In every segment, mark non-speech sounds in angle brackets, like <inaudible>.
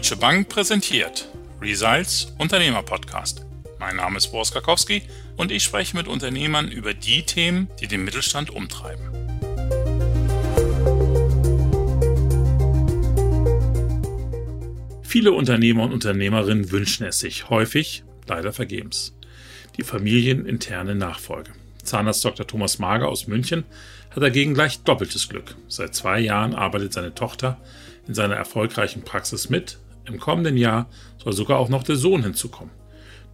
Deutsche Bank präsentiert Results Unternehmer Podcast. Mein Name ist Boris Karkowski und ich spreche mit Unternehmern über die Themen, die den Mittelstand umtreiben. Viele Unternehmer und Unternehmerinnen wünschen es sich, häufig leider vergebens. Die familieninterne Nachfolge. Zahnarzt Dr. Thomas Mager aus München hat dagegen gleich doppeltes Glück. Seit zwei Jahren arbeitet seine Tochter in seiner erfolgreichen Praxis mit. Im kommenden Jahr soll sogar auch noch der Sohn hinzukommen.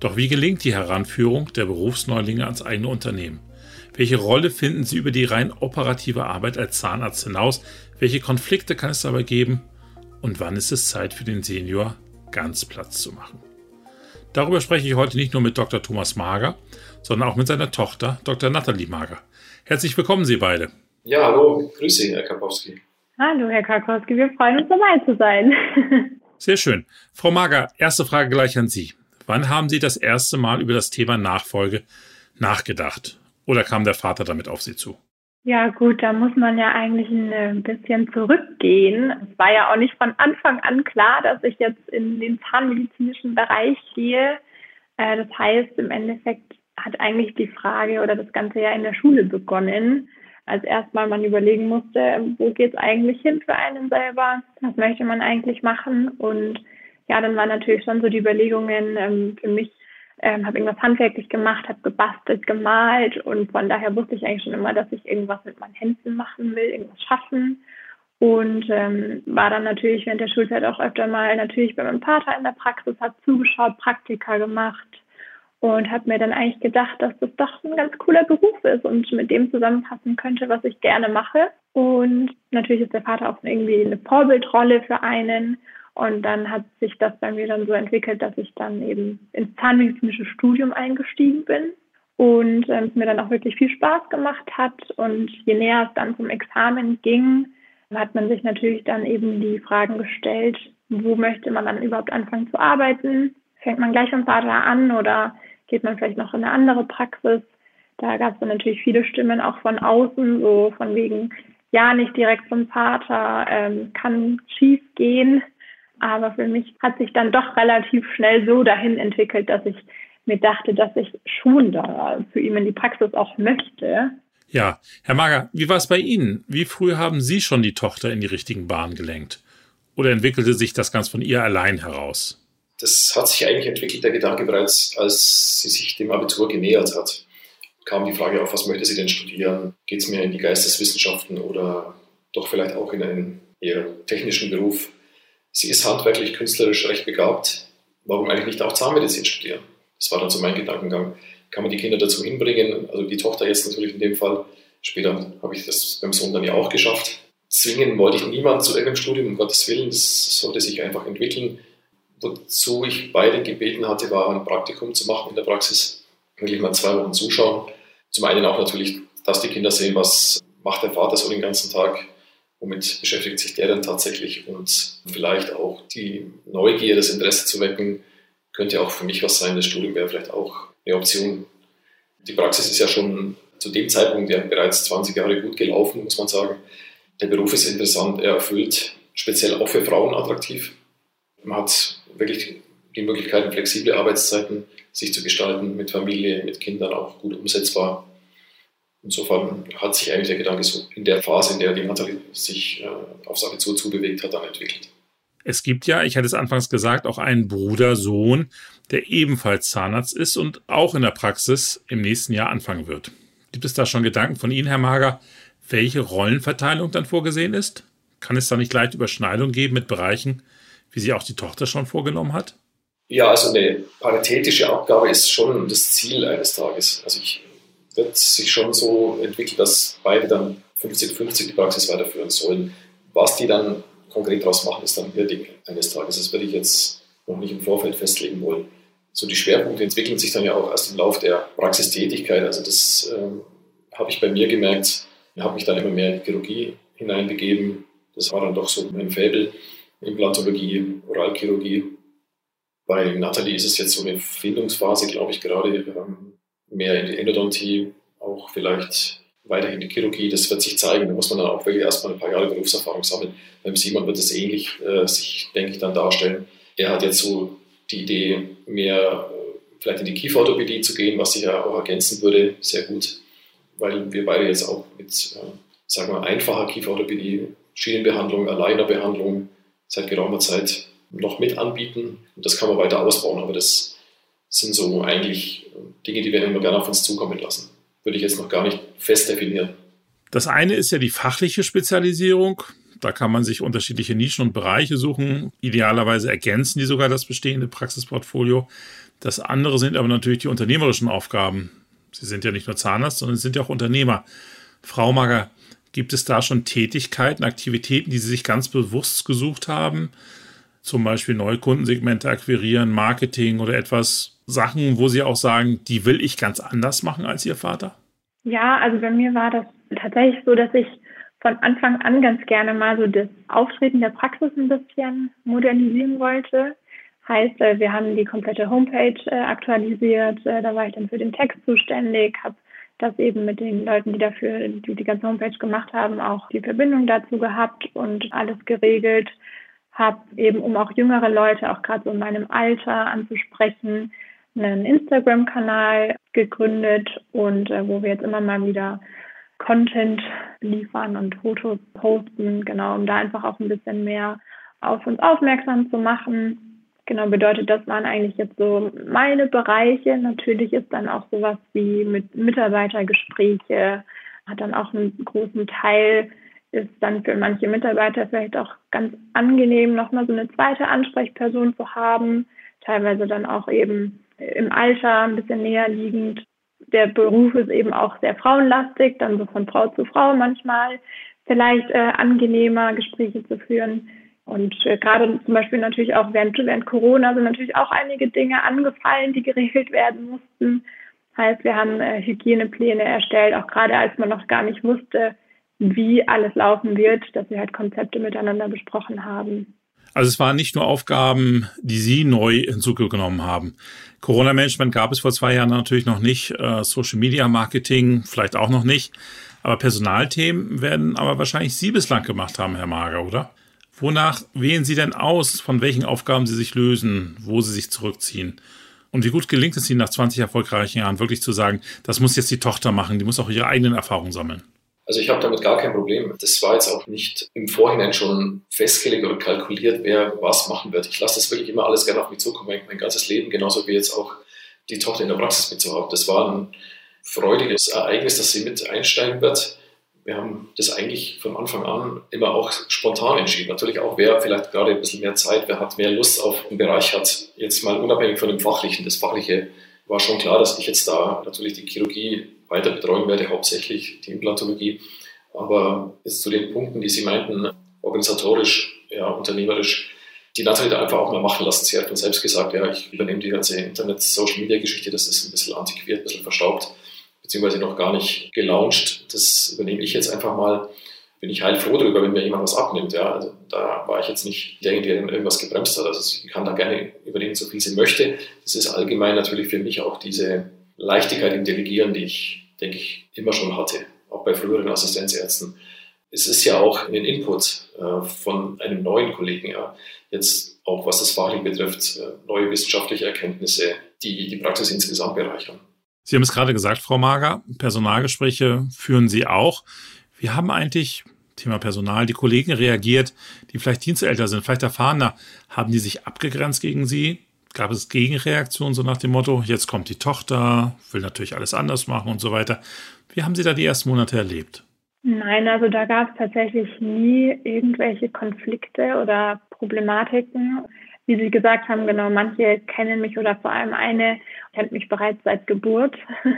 Doch wie gelingt die Heranführung der Berufsneulinge ans eigene Unternehmen? Welche Rolle finden sie über die rein operative Arbeit als Zahnarzt hinaus? Welche Konflikte kann es dabei geben? Und wann ist es Zeit für den Senior, ganz Platz zu machen? Darüber spreche ich heute nicht nur mit Dr. Thomas Mager, sondern auch mit seiner Tochter, Dr. Nathalie Mager. Herzlich willkommen, Sie beide. Ja, hallo, grüße Sie, Herr Kapowski. Hallo, Herr Karkowski, wir freuen uns dabei zu sein. <laughs> Sehr schön. Frau Mager, erste Frage gleich an Sie. Wann haben Sie das erste Mal über das Thema Nachfolge nachgedacht? Oder kam der Vater damit auf Sie zu? Ja, gut, da muss man ja eigentlich ein bisschen zurückgehen. Es war ja auch nicht von Anfang an klar, dass ich jetzt in den zahnmedizinischen Bereich gehe. Äh, das heißt, im Endeffekt hat eigentlich die Frage oder das Ganze ja in der Schule begonnen als erstmal man überlegen musste, wo geht es eigentlich hin für einen selber, was möchte man eigentlich machen? Und ja, dann waren natürlich schon so die Überlegungen ähm, für mich, ähm, habe irgendwas handwerklich gemacht, habe gebastelt, gemalt und von daher wusste ich eigentlich schon immer, dass ich irgendwas mit meinen Händen machen will, irgendwas schaffen. Und ähm, war dann natürlich während der Schulzeit auch öfter mal natürlich bei meinem Vater in der Praxis, habe zugeschaut, Praktika gemacht und habe mir dann eigentlich gedacht, dass das doch ein ganz cooler Beruf ist und mit dem zusammenpassen könnte, was ich gerne mache. Und natürlich ist der Vater auch irgendwie eine Vorbildrolle für einen. Und dann hat sich das bei mir dann so entwickelt, dass ich dann eben ins zahnmedizinische Studium eingestiegen bin und ähm, es mir dann auch wirklich viel Spaß gemacht hat. Und je näher es dann zum Examen ging, hat man sich natürlich dann eben die Fragen gestellt, wo möchte man dann überhaupt anfangen zu arbeiten? Fängt man gleich am Vater an oder geht man vielleicht noch in eine andere Praxis? Da gab es dann natürlich viele Stimmen auch von außen, so von wegen, ja, nicht direkt zum Vater, ähm, kann schief gehen. Aber für mich hat sich dann doch relativ schnell so dahin entwickelt, dass ich mir dachte, dass ich schon da für ihn in die Praxis auch möchte. Ja, Herr Mager, wie war es bei Ihnen? Wie früh haben Sie schon die Tochter in die richtigen Bahnen gelenkt? Oder entwickelte sich das ganz von ihr allein heraus? Das hat sich eigentlich entwickelt, der Gedanke bereits, als sie sich dem Abitur genähert hat. Kam die Frage auf, was möchte sie denn studieren? Geht es mehr in die Geisteswissenschaften oder doch vielleicht auch in einen eher technischen Beruf? Sie ist handwerklich, künstlerisch recht begabt. Warum eigentlich nicht auch Zahnmedizin studieren? Das war dann so mein Gedankengang. Kann man die Kinder dazu hinbringen? Also die Tochter jetzt natürlich in dem Fall. Später habe ich das beim Sohn dann ja auch geschafft. Zwingen wollte ich niemanden zu irgendeinem Studium, um Gottes Willen. Das sollte sich einfach entwickeln wozu ich beide gebeten hatte, war ein Praktikum zu machen in der Praxis. Wirklich mal zwei Wochen zuschauen. Zum einen auch natürlich, dass die Kinder sehen, was macht der Vater so den ganzen Tag, womit beschäftigt sich der dann tatsächlich und vielleicht auch die Neugier, das Interesse zu wecken, könnte auch für mich was sein. Das Studium wäre vielleicht auch eine Option. Die Praxis ist ja schon zu dem Zeitpunkt ja bereits 20 Jahre gut gelaufen, muss man sagen. Der Beruf ist interessant, er erfüllt, speziell auch für Frauen attraktiv. Man hat wirklich die Möglichkeiten, flexible Arbeitszeiten sich zu gestalten, mit Familie, mit Kindern auch gut umsetzbar. Insofern hat sich eigentlich der Gedanke so in der Phase, in der die Nathalie sich äh, aufs Abitur zubewegt hat, dann entwickelt. Es gibt ja, ich hatte es anfangs gesagt, auch einen Bruder, Sohn, der ebenfalls Zahnarzt ist und auch in der Praxis im nächsten Jahr anfangen wird. Gibt es da schon Gedanken von Ihnen, Herr Mager, welche Rollenverteilung dann vorgesehen ist? Kann es da nicht leicht Überschneidung geben mit Bereichen, wie sich auch die Tochter schon vorgenommen hat? Ja, also eine paritätische Abgabe ist schon das Ziel eines Tages. Also ich wird sich schon so entwickeln, dass beide dann 50-50 die Praxis weiterführen sollen. Was die dann konkret daraus machen, ist dann ihr Ding eines Tages. Das würde ich jetzt noch nicht im Vorfeld festlegen wollen. So die Schwerpunkte entwickeln sich dann ja auch erst im Laufe der Praxistätigkeit. Also das ähm, habe ich bei mir gemerkt. Ich habe mich dann immer mehr in die Chirurgie hineinbegeben. Das war dann doch so mein Faible. Implantologie, Oralchirurgie. Bei Nathalie ist es jetzt so eine Findungsphase, glaube ich, gerade ähm, mehr in die Endodontie, auch vielleicht weiter in die Chirurgie. Das wird sich zeigen. Da muss man dann auch wirklich erstmal ein paar Jahre Berufserfahrung sammeln. Beim Simon wird es ähnlich äh, sich, denke ich, dann darstellen. Er hat jetzt so die Idee, mehr vielleicht in die Kieferorthopädie zu gehen, was sich ja auch ergänzen würde, sehr gut, weil wir beide jetzt auch mit, äh, sagen wir, einfacher Kieferorthopädie, Schienenbehandlung, Alignerbehandlung seit geraumer Zeit noch mit anbieten. Und das kann man weiter ausbauen, aber das sind so eigentlich Dinge, die wir immer gerne auf uns zukommen lassen. Würde ich jetzt noch gar nicht fest definieren. Das eine ist ja die fachliche Spezialisierung. Da kann man sich unterschiedliche Nischen und Bereiche suchen. Idealerweise ergänzen die sogar das bestehende Praxisportfolio. Das andere sind aber natürlich die unternehmerischen Aufgaben. Sie sind ja nicht nur Zahnarzt, sondern Sie sind ja auch Unternehmer. Frau Mager, gibt es da schon Tätigkeiten, Aktivitäten, die Sie sich ganz bewusst gesucht haben? Zum Beispiel neue Kundensegmente akquirieren, Marketing oder etwas Sachen, wo Sie auch sagen, die will ich ganz anders machen als Ihr Vater? Ja, also bei mir war das tatsächlich so, dass ich von Anfang an ganz gerne mal so das Auftreten der Praxis ein bisschen modernisieren wollte. Heißt, äh, wir haben die komplette Homepage äh, aktualisiert. Äh, da war ich dann für den Text zuständig, habe das eben mit den Leuten, die dafür die, die ganze Homepage gemacht haben, auch die Verbindung dazu gehabt und alles geregelt. Habe eben, um auch jüngere Leute, auch gerade so in meinem Alter anzusprechen, einen Instagram-Kanal gegründet und äh, wo wir jetzt immer mal wieder Content liefern und Fotos posten, genau, um da einfach auch ein bisschen mehr auf uns aufmerksam zu machen. Genau, bedeutet, das waren eigentlich jetzt so meine Bereiche. Natürlich ist dann auch sowas wie mit Mitarbeitergespräche, hat dann auch einen großen Teil, ist dann für manche Mitarbeiter vielleicht auch ganz angenehm, nochmal so eine zweite Ansprechperson zu haben. Teilweise dann auch eben im Alter ein bisschen näher liegend. Der Beruf ist eben auch sehr frauenlastig, dann so von Frau zu Frau manchmal vielleicht äh, angenehmer Gespräche zu führen. Und äh, gerade zum Beispiel natürlich auch während, während Corona sind natürlich auch einige Dinge angefallen, die geregelt werden mussten. Heißt, wir haben äh, Hygienepläne erstellt, auch gerade als man noch gar nicht wusste, wie alles laufen wird, dass wir halt Konzepte miteinander besprochen haben. Also es waren nicht nur Aufgaben, die Sie neu hinzugenommen haben. Corona-Management gab es vor zwei Jahren natürlich noch nicht, äh, Social-Media-Marketing vielleicht auch noch nicht. Aber Personalthemen werden aber wahrscheinlich Sie bislang gemacht haben, Herr Mager, oder? Wonach wählen Sie denn aus, von welchen Aufgaben Sie sich lösen, wo Sie sich zurückziehen? Und wie gut gelingt es Ihnen nach 20 erfolgreichen Jahren wirklich zu sagen, das muss jetzt die Tochter machen, die muss auch ihre eigenen Erfahrungen sammeln? Also ich habe damit gar kein Problem. Das war jetzt auch nicht im Vorhinein schon festgelegt oder kalkuliert, wer was machen wird. Ich lasse das wirklich immer alles gerne auf mich zukommen, mein ganzes Leben, genauso wie jetzt auch die Tochter in der Praxis mitzuhaben. Das war ein freudiges Ereignis, dass sie mit einsteigen wird wir haben das eigentlich von Anfang an immer auch spontan entschieden. Natürlich auch, wer vielleicht gerade ein bisschen mehr Zeit, wer hat mehr Lust auf den Bereich hat. Jetzt mal unabhängig von dem Fachlichen. Das Fachliche war schon klar, dass ich jetzt da natürlich die Chirurgie weiter betreuen werde, hauptsächlich die Implantologie. Aber jetzt zu den Punkten, die Sie meinten, organisatorisch, ja, unternehmerisch, die Nathalie da einfach auch mal machen lassen. Sie hat uns selbst gesagt, ja, ich übernehme die ganze Internet-Social-Media-Geschichte, das ist ein bisschen antiquiert, ein bisschen verstaubt beziehungsweise noch gar nicht gelauncht. Das übernehme ich jetzt einfach mal. Bin ich heilfroh darüber, wenn mir jemand was abnimmt. Ja, also da war ich jetzt nicht derjenige, der irgendwas gebremst hat. Also sie kann da gerne übernehmen, so viel sie möchte. Das ist allgemein natürlich für mich auch diese Leichtigkeit im Delegieren, die ich, denke ich, immer schon hatte, auch bei früheren Assistenzärzten. Es ist ja auch ein Input äh, von einem neuen Kollegen, ja, jetzt auch was das Fachlich betrifft, äh, neue wissenschaftliche Erkenntnisse, die die Praxis insgesamt bereichern. Sie haben es gerade gesagt, Frau Mager, Personalgespräche führen Sie auch. Wie haben eigentlich, Thema Personal, die Kollegen reagiert, die vielleicht dienstälter sind, vielleicht erfahrener? Haben die sich abgegrenzt gegen Sie? Gab es Gegenreaktionen, so nach dem Motto, jetzt kommt die Tochter, will natürlich alles anders machen und so weiter? Wie haben Sie da die ersten Monate erlebt? Nein, also da gab es tatsächlich nie irgendwelche Konflikte oder Problematiken wie Sie gesagt haben, genau, manche kennen mich oder vor allem eine kennt mich bereits seit Geburt. <laughs>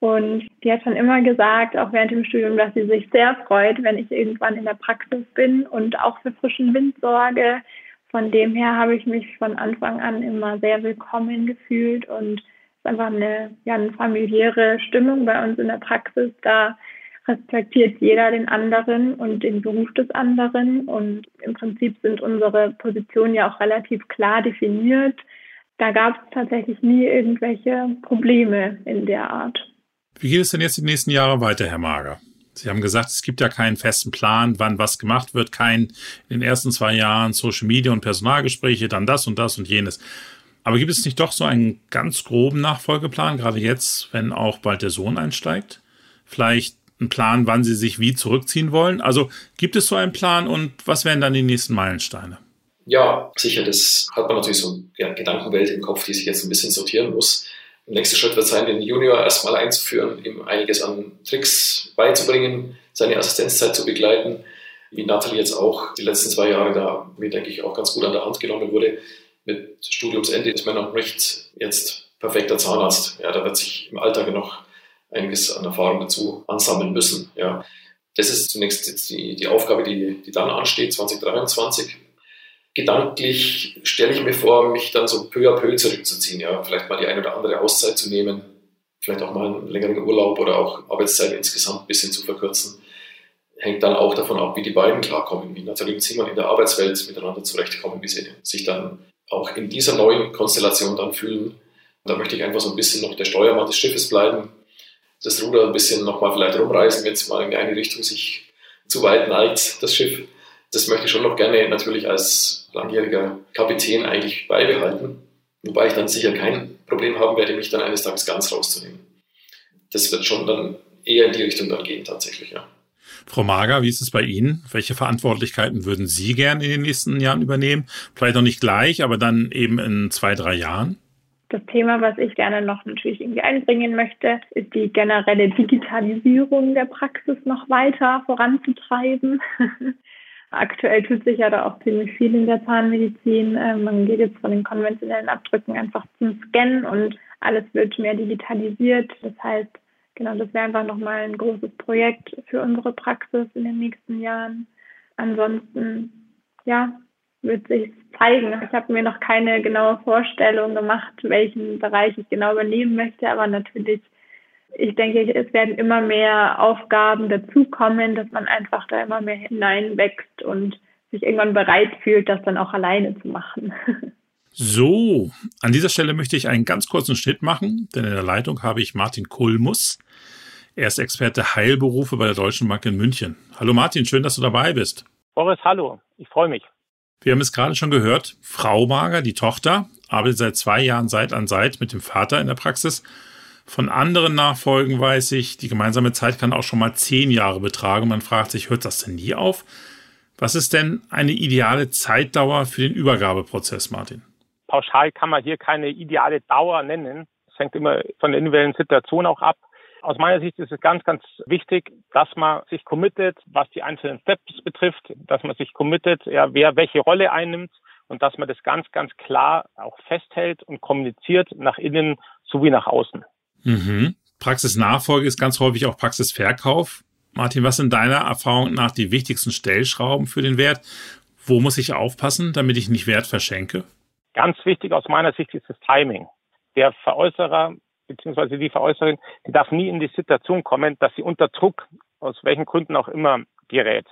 Und die hat schon immer gesagt, auch während dem Studium, dass sie sich sehr freut, wenn ich irgendwann in der Praxis bin und auch für frischen Wind sorge. Von dem her habe ich mich von Anfang an immer sehr willkommen gefühlt und es ist einfach eine, ja, eine familiäre Stimmung bei uns in der Praxis. Da respektiert jeder den anderen und den Beruf des anderen. Und im Prinzip sind unsere Positionen ja auch relativ klar definiert. Da gab es tatsächlich nie irgendwelche Probleme in der Art. Wie geht es denn jetzt die nächsten Jahre weiter, Herr Mager? Sie haben gesagt, es gibt ja keinen festen Plan, wann was gemacht wird, kein in den ersten zwei Jahren Social Media und Personalgespräche, dann das und das und jenes. Aber gibt es nicht doch so einen ganz groben Nachfolgeplan, gerade jetzt, wenn auch bald der Sohn einsteigt? Vielleicht einen Plan, wann Sie sich wie zurückziehen wollen? Also gibt es so einen Plan und was wären dann die nächsten Meilensteine? Ja, sicher, das hat man natürlich so eine Gedankenwelt im Kopf, die sich jetzt ein bisschen sortieren muss. Der nächste Schritt wird sein, den Junior erstmal einzuführen, ihm einiges an Tricks beizubringen, seine Assistenzzeit zu begleiten, wie Nathalie jetzt auch die letzten zwei Jahre da, mir denke ich, auch ganz gut an der Hand genommen wurde. Mit Studiumsende ist man noch nicht jetzt perfekter Zahnarzt. Ja, da wird sich im Alltag noch einiges an Erfahrung dazu ansammeln müssen. Ja. Das ist zunächst die, die Aufgabe, die, die dann ansteht, 2023 gedanklich stelle ich mir vor, mich dann so peu à peu zurückzuziehen, ja, vielleicht mal die eine oder andere Auszeit zu nehmen, vielleicht auch mal einen längeren Urlaub oder auch Arbeitszeit insgesamt ein bisschen zu verkürzen. Hängt dann auch davon ab, wie die beiden klarkommen, wie Nathalie und Simon in der Arbeitswelt miteinander zurechtkommen, wie sie sich dann auch in dieser neuen Konstellation dann fühlen. Da möchte ich einfach so ein bisschen noch der Steuermann des Schiffes bleiben, das Ruder ein bisschen nochmal vielleicht rumreißen, wenn es mal in eine Richtung sich zu weit neigt, das Schiff das möchte ich schon noch gerne natürlich als langjähriger Kapitän eigentlich beibehalten. Wobei ich dann sicher kein Problem haben werde, mich dann eines Tages ganz rauszunehmen. Das wird schon dann eher in die Richtung dann gehen, tatsächlich, ja. Frau Mager, wie ist es bei Ihnen? Welche Verantwortlichkeiten würden Sie gern in den nächsten Jahren übernehmen? Vielleicht noch nicht gleich, aber dann eben in zwei, drei Jahren? Das Thema, was ich gerne noch natürlich irgendwie einbringen möchte, ist die generelle Digitalisierung der Praxis noch weiter voranzutreiben. <laughs> Aktuell tut sich ja da auch ziemlich viel in der Zahnmedizin. Ähm, man geht jetzt von den konventionellen Abdrücken einfach zum Scannen und alles wird mehr digitalisiert. Das heißt, genau, das wäre einfach nochmal ein großes Projekt für unsere Praxis in den nächsten Jahren. Ansonsten, ja, wird sich zeigen. Ich habe mir noch keine genaue Vorstellung gemacht, welchen Bereich ich genau übernehmen möchte, aber natürlich ich denke, es werden immer mehr Aufgaben dazukommen, dass man einfach da immer mehr hineinwächst und sich irgendwann bereit fühlt, das dann auch alleine zu machen. So, an dieser Stelle möchte ich einen ganz kurzen Schnitt machen, denn in der Leitung habe ich Martin Kulmus. Er ist Experte Heilberufe bei der Deutschen Bank in München. Hallo Martin, schön, dass du dabei bist. Boris, hallo, ich freue mich. Wir haben es gerade schon gehört, Frau Mager, die Tochter, arbeitet seit zwei Jahren Seit an Seit mit dem Vater in der Praxis von anderen Nachfolgen weiß ich, die gemeinsame Zeit kann auch schon mal zehn Jahre betragen. Man fragt sich, hört das denn nie auf? Was ist denn eine ideale Zeitdauer für den Übergabeprozess, Martin? Pauschal kann man hier keine ideale Dauer nennen. Es hängt immer von der individuellen Situation auch ab. Aus meiner Sicht ist es ganz, ganz wichtig, dass man sich committet, was die einzelnen Steps betrifft, dass man sich committet, ja, wer welche Rolle einnimmt und dass man das ganz, ganz klar auch festhält und kommuniziert nach innen sowie nach außen. Mhm. Praxisnachfolge ist ganz häufig auch Praxisverkauf. Martin, was sind deiner Erfahrung nach die wichtigsten Stellschrauben für den Wert? Wo muss ich aufpassen, damit ich nicht Wert verschenke? Ganz wichtig aus meiner Sicht ist das Timing. Der Veräußerer bzw. die Veräußerin, die darf nie in die Situation kommen, dass sie unter Druck, aus welchen Gründen auch immer, gerät.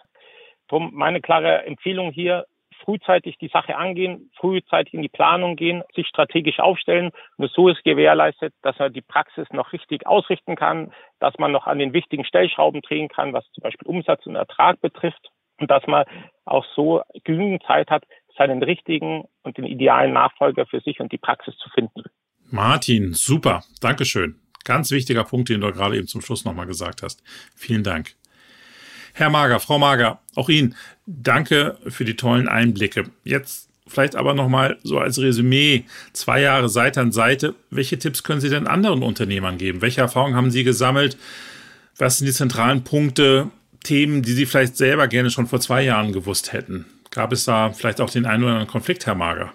Darum meine klare Empfehlung hier, frühzeitig die Sache angehen, frühzeitig in die Planung gehen, sich strategisch aufstellen. Nur so ist gewährleistet, dass man die Praxis noch richtig ausrichten kann, dass man noch an den wichtigen Stellschrauben drehen kann, was zum Beispiel Umsatz und Ertrag betrifft und dass man auch so genügend Zeit hat, seinen richtigen und den idealen Nachfolger für sich und die Praxis zu finden. Martin, super. Dankeschön. Ganz wichtiger Punkt, den du gerade eben zum Schluss nochmal gesagt hast. Vielen Dank. Herr Mager, Frau Mager, auch Ihnen danke für die tollen Einblicke. Jetzt vielleicht aber nochmal so als Resümee, zwei Jahre Seite an Seite. Welche Tipps können Sie denn anderen Unternehmern geben? Welche Erfahrungen haben Sie gesammelt? Was sind die zentralen Punkte, Themen, die Sie vielleicht selber gerne schon vor zwei Jahren gewusst hätten? Gab es da vielleicht auch den einen oder anderen Konflikt, Herr Mager?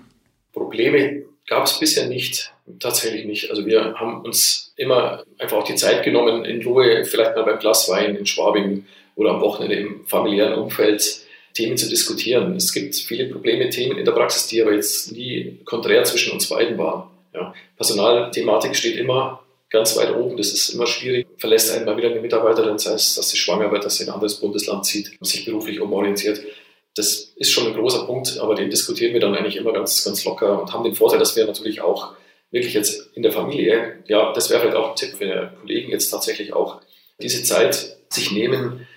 Probleme gab es bisher nicht, tatsächlich nicht. Also wir haben uns immer einfach auch die Zeit genommen, in Ruhe, vielleicht mal beim Glas Wein in Schwabing oder am Wochenende im familiären Umfeld Themen zu diskutieren. Es gibt viele Probleme, Themen in der Praxis, die aber jetzt nie konträr zwischen uns beiden waren. Ja. Personalthematik steht immer ganz weit oben. Das ist immer schwierig. Verlässt einen mal wieder eine Mitarbeiterin, sei es, dass sie schwanger wird, dass sie in ein anderes Bundesland zieht sich beruflich umorientiert. Das ist schon ein großer Punkt, aber den diskutieren wir dann eigentlich immer ganz, ganz locker und haben den Vorteil, dass wir natürlich auch wirklich jetzt in der Familie, ja, das wäre vielleicht auch ein Tipp für Kollegen, jetzt tatsächlich auch diese Zeit sich nehmen,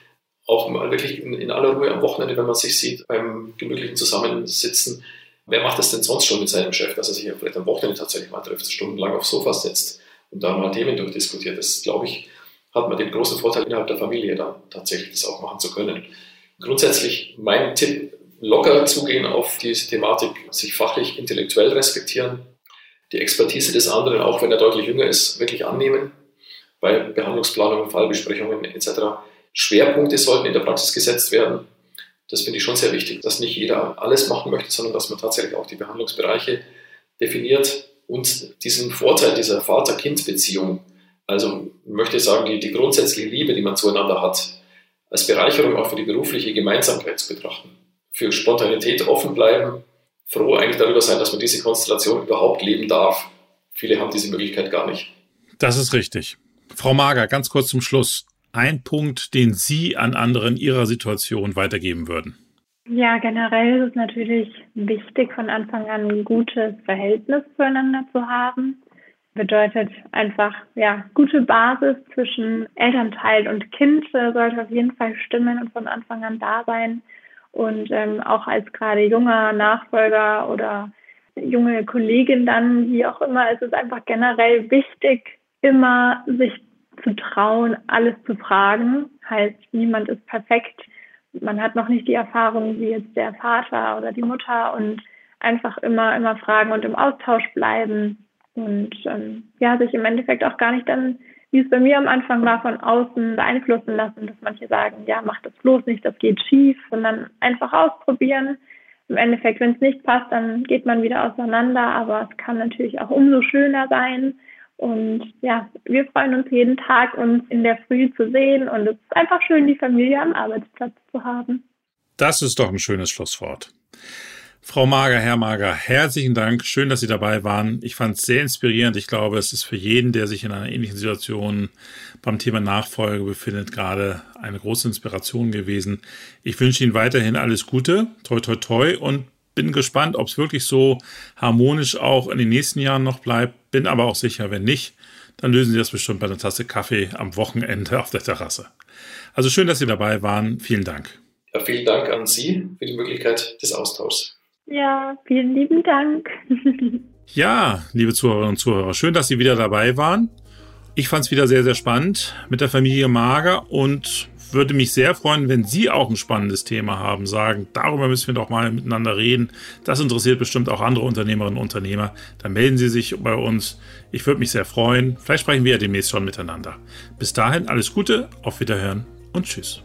auch mal wirklich in, in, aller Ruhe am Wochenende, wenn man sich sieht, beim gemütlichen Zusammensitzen. Wer macht das denn sonst schon mit seinem Chef, dass er sich ja vielleicht am Wochenende tatsächlich mal trifft, stundenlang aufs Sofa setzt und da mal Themen durchdiskutiert? Das, glaube ich, hat man den großen Vorteil innerhalb der Familie dann tatsächlich das auch machen zu können. Grundsätzlich mein Tipp, locker zugehen auf diese Thematik, sich fachlich, intellektuell respektieren, die Expertise des anderen, auch wenn er deutlich jünger ist, wirklich annehmen bei Behandlungsplanungen, Fallbesprechungen etc. Schwerpunkte sollten in der Praxis gesetzt werden. Das finde ich schon sehr wichtig, dass nicht jeder alles machen möchte, sondern dass man tatsächlich auch die Behandlungsbereiche definiert und diesen Vorteil dieser Vater-Kind-Beziehung, also ich möchte sagen, die, die grundsätzliche Liebe, die man zueinander hat, als Bereicherung auch für die berufliche Gemeinsamkeit zu betrachten. Für Spontanität offen bleiben, froh eigentlich darüber sein, dass man diese Konstellation überhaupt leben darf. Viele haben diese Möglichkeit gar nicht. Das ist richtig. Frau Mager, ganz kurz zum Schluss ein Punkt, den Sie an anderen Ihrer Situation weitergeben würden? Ja, generell ist es natürlich wichtig, von Anfang an ein gutes Verhältnis zueinander zu haben. Bedeutet einfach, ja, gute Basis zwischen Elternteil und Kind sollte auf jeden Fall stimmen und von Anfang an da sein. Und ähm, auch als gerade junger Nachfolger oder junge Kollegin dann, wie auch immer, ist es einfach generell wichtig, immer sich zu trauen, alles zu fragen. Heißt, niemand ist perfekt. Man hat noch nicht die Erfahrung wie jetzt der Vater oder die Mutter und einfach immer, immer fragen und im Austausch bleiben und ähm, ja, sich im Endeffekt auch gar nicht dann, wie es bei mir am Anfang war, von außen beeinflussen lassen, dass manche sagen, ja, mach das bloß nicht, das geht schief, sondern einfach ausprobieren. Im Endeffekt, wenn es nicht passt, dann geht man wieder auseinander, aber es kann natürlich auch umso schöner sein, und ja, wir freuen uns jeden Tag, uns in der Früh zu sehen. Und es ist einfach schön, die Familie am Arbeitsplatz zu haben. Das ist doch ein schönes Schlusswort. Frau Mager, Herr Mager, herzlichen Dank. Schön, dass Sie dabei waren. Ich fand es sehr inspirierend. Ich glaube, es ist für jeden, der sich in einer ähnlichen Situation beim Thema Nachfolge befindet, gerade eine große Inspiration gewesen. Ich wünsche Ihnen weiterhin alles Gute. Toi, toi, toi. Und bin gespannt, ob es wirklich so harmonisch auch in den nächsten Jahren noch bleibt. Bin aber auch sicher, wenn nicht, dann lösen Sie das bestimmt bei einer Tasse Kaffee am Wochenende auf der Terrasse. Also schön, dass Sie dabei waren. Vielen Dank. Ja, vielen Dank an Sie für die Möglichkeit des Austauschs. Ja, vielen lieben Dank. <laughs> ja, liebe Zuhörerinnen und Zuhörer, schön, dass Sie wieder dabei waren. Ich fand es wieder sehr, sehr spannend mit der Familie Mager und würde mich sehr freuen, wenn Sie auch ein spannendes Thema haben, sagen, darüber müssen wir doch mal miteinander reden. Das interessiert bestimmt auch andere Unternehmerinnen und Unternehmer. Dann melden Sie sich bei uns. Ich würde mich sehr freuen. Vielleicht sprechen wir ja demnächst schon miteinander. Bis dahin alles Gute, auf Wiederhören und Tschüss.